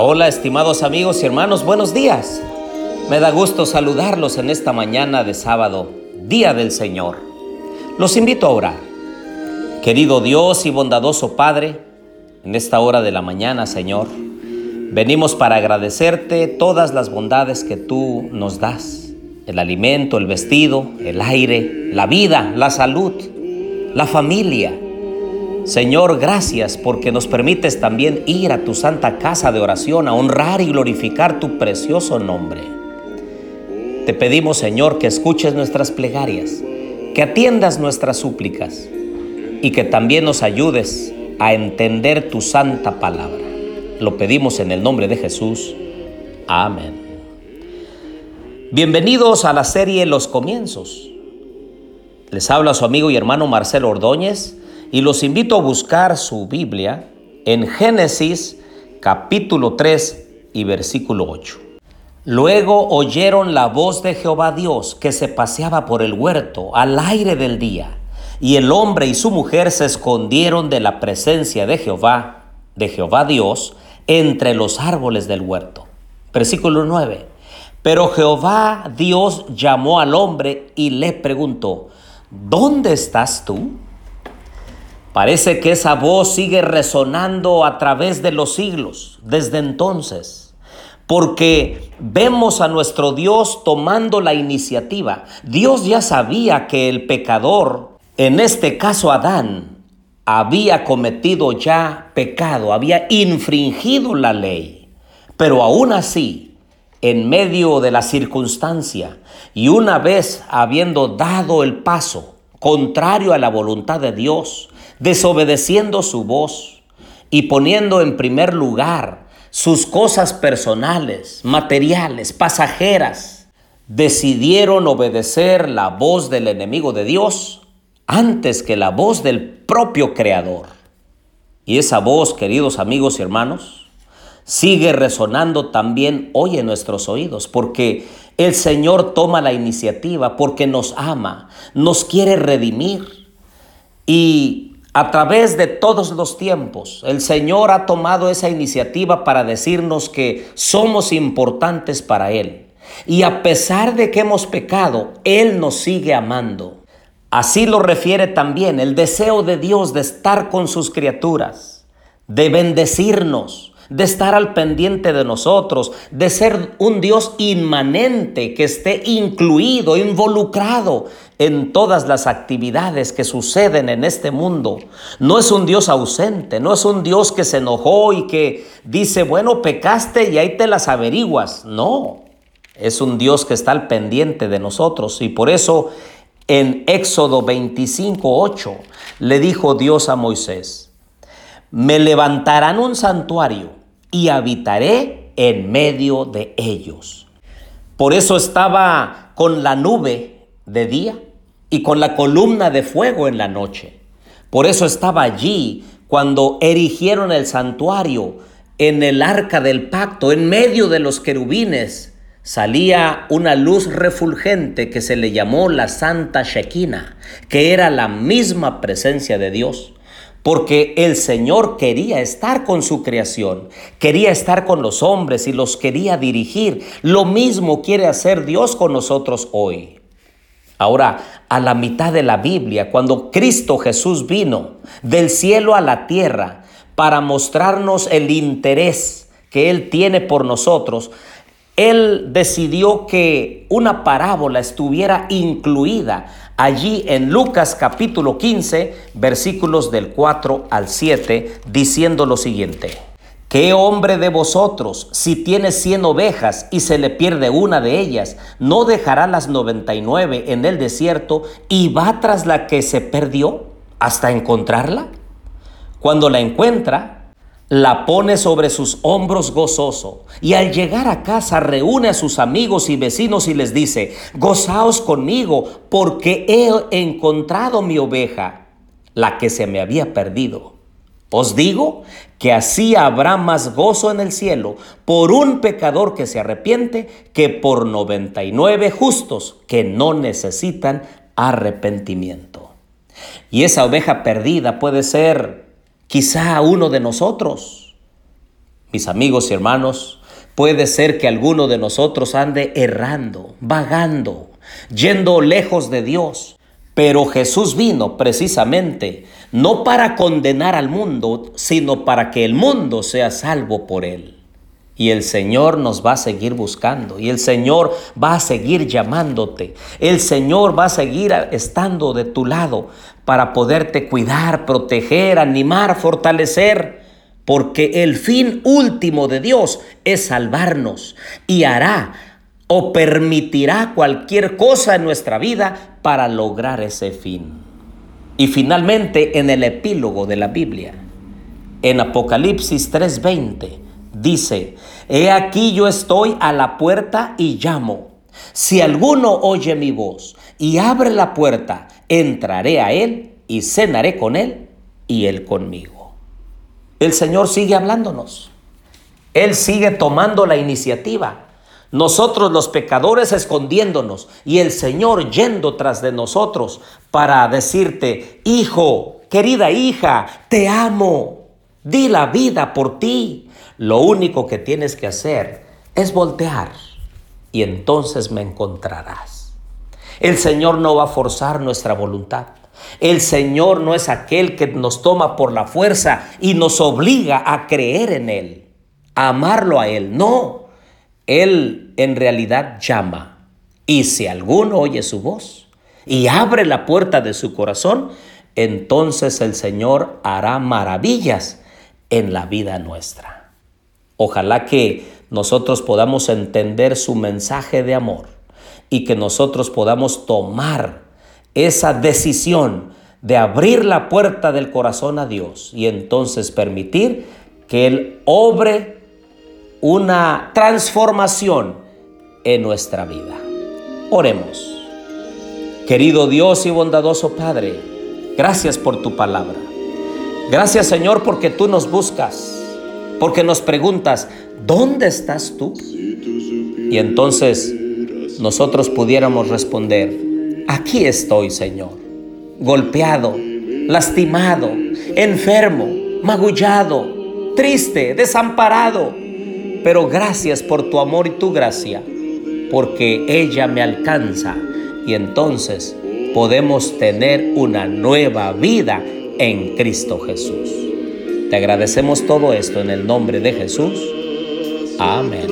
Hola, estimados amigos y hermanos, buenos días. Me da gusto saludarlos en esta mañana de sábado, Día del Señor. Los invito a orar. Querido Dios y bondadoso Padre, en esta hora de la mañana, Señor, venimos para agradecerte todas las bondades que tú nos das. El alimento, el vestido, el aire, la vida, la salud, la familia Señor, gracias porque nos permites también ir a tu santa casa de oración a honrar y glorificar tu precioso nombre. Te pedimos, Señor, que escuches nuestras plegarias, que atiendas nuestras súplicas y que también nos ayudes a entender tu santa palabra. Lo pedimos en el nombre de Jesús. Amén. Bienvenidos a la serie Los Comienzos. Les habla su amigo y hermano Marcelo Ordóñez y los invito a buscar su Biblia en Génesis capítulo 3 y versículo 8. Luego oyeron la voz de Jehová Dios que se paseaba por el huerto al aire del día, y el hombre y su mujer se escondieron de la presencia de Jehová, de Jehová Dios, entre los árboles del huerto. Versículo 9. Pero Jehová Dios llamó al hombre y le preguntó, ¿dónde estás tú? Parece que esa voz sigue resonando a través de los siglos, desde entonces, porque vemos a nuestro Dios tomando la iniciativa. Dios ya sabía que el pecador, en este caso Adán, había cometido ya pecado, había infringido la ley, pero aún así, en medio de la circunstancia y una vez habiendo dado el paso contrario a la voluntad de Dios, desobedeciendo su voz y poniendo en primer lugar sus cosas personales, materiales, pasajeras, decidieron obedecer la voz del enemigo de Dios antes que la voz del propio Creador. Y esa voz, queridos amigos y hermanos, sigue resonando también hoy en nuestros oídos, porque el Señor toma la iniciativa, porque nos ama, nos quiere redimir. Y a través de todos los tiempos, el Señor ha tomado esa iniciativa para decirnos que somos importantes para Él. Y a pesar de que hemos pecado, Él nos sigue amando. Así lo refiere también el deseo de Dios de estar con sus criaturas, de bendecirnos, de estar al pendiente de nosotros, de ser un Dios inmanente que esté incluido, involucrado en todas las actividades que suceden en este mundo. No es un Dios ausente, no es un Dios que se enojó y que dice, bueno, pecaste y ahí te las averiguas. No, es un Dios que está al pendiente de nosotros y por eso en Éxodo 25, 8 le dijo Dios a Moisés, me levantarán un santuario y habitaré en medio de ellos. Por eso estaba con la nube de día y con la columna de fuego en la noche. Por eso estaba allí cuando erigieron el santuario en el arca del pacto, en medio de los querubines, salía una luz refulgente que se le llamó la Santa Shekinah, que era la misma presencia de Dios porque el Señor quería estar con su creación, quería estar con los hombres y los quería dirigir. Lo mismo quiere hacer Dios con nosotros hoy. Ahora, a la mitad de la Biblia, cuando Cristo Jesús vino del cielo a la tierra para mostrarnos el interés que Él tiene por nosotros, Él decidió que una parábola estuviera incluida allí en Lucas capítulo 15, versículos del 4 al 7, diciendo lo siguiente. ¿Qué hombre de vosotros, si tiene cien ovejas y se le pierde una de ellas, no dejará las noventa y nueve en el desierto y va tras la que se perdió hasta encontrarla? Cuando la encuentra, la pone sobre sus hombros gozoso y al llegar a casa reúne a sus amigos y vecinos y les dice, gozaos conmigo porque he encontrado mi oveja, la que se me había perdido. Os digo que así habrá más gozo en el cielo por un pecador que se arrepiente que por 99 justos que no necesitan arrepentimiento. Y esa oveja perdida puede ser quizá uno de nosotros. Mis amigos y hermanos, puede ser que alguno de nosotros ande errando, vagando, yendo lejos de Dios. Pero Jesús vino precisamente no para condenar al mundo, sino para que el mundo sea salvo por él. Y el Señor nos va a seguir buscando. Y el Señor va a seguir llamándote. El Señor va a seguir estando de tu lado para poderte cuidar, proteger, animar, fortalecer. Porque el fin último de Dios es salvarnos. Y hará o permitirá cualquier cosa en nuestra vida para lograr ese fin. Y finalmente en el epílogo de la Biblia, en Apocalipsis 3:20, dice, He aquí yo estoy a la puerta y llamo. Si alguno oye mi voz y abre la puerta, entraré a él y cenaré con él y él conmigo. El Señor sigue hablándonos. Él sigue tomando la iniciativa. Nosotros los pecadores escondiéndonos y el Señor yendo tras de nosotros para decirte, hijo, querida hija, te amo, di la vida por ti, lo único que tienes que hacer es voltear y entonces me encontrarás. El Señor no va a forzar nuestra voluntad. El Señor no es aquel que nos toma por la fuerza y nos obliga a creer en Él, a amarlo a Él. No, Él en realidad llama. Y si alguno oye su voz y abre la puerta de su corazón, entonces el Señor hará maravillas en la vida nuestra. Ojalá que nosotros podamos entender su mensaje de amor y que nosotros podamos tomar esa decisión de abrir la puerta del corazón a Dios y entonces permitir que Él obre una transformación en nuestra vida. Oremos. Querido Dios y bondadoso Padre, gracias por tu palabra. Gracias Señor porque tú nos buscas porque nos preguntas, ¿dónde estás tú? Y entonces nosotros pudiéramos responder, aquí estoy, Señor, golpeado, lastimado, enfermo, magullado, triste, desamparado. Pero gracias por tu amor y tu gracia, porque ella me alcanza y entonces podemos tener una nueva vida en Cristo Jesús. Te agradecemos todo esto en el nombre de Jesús. Amén.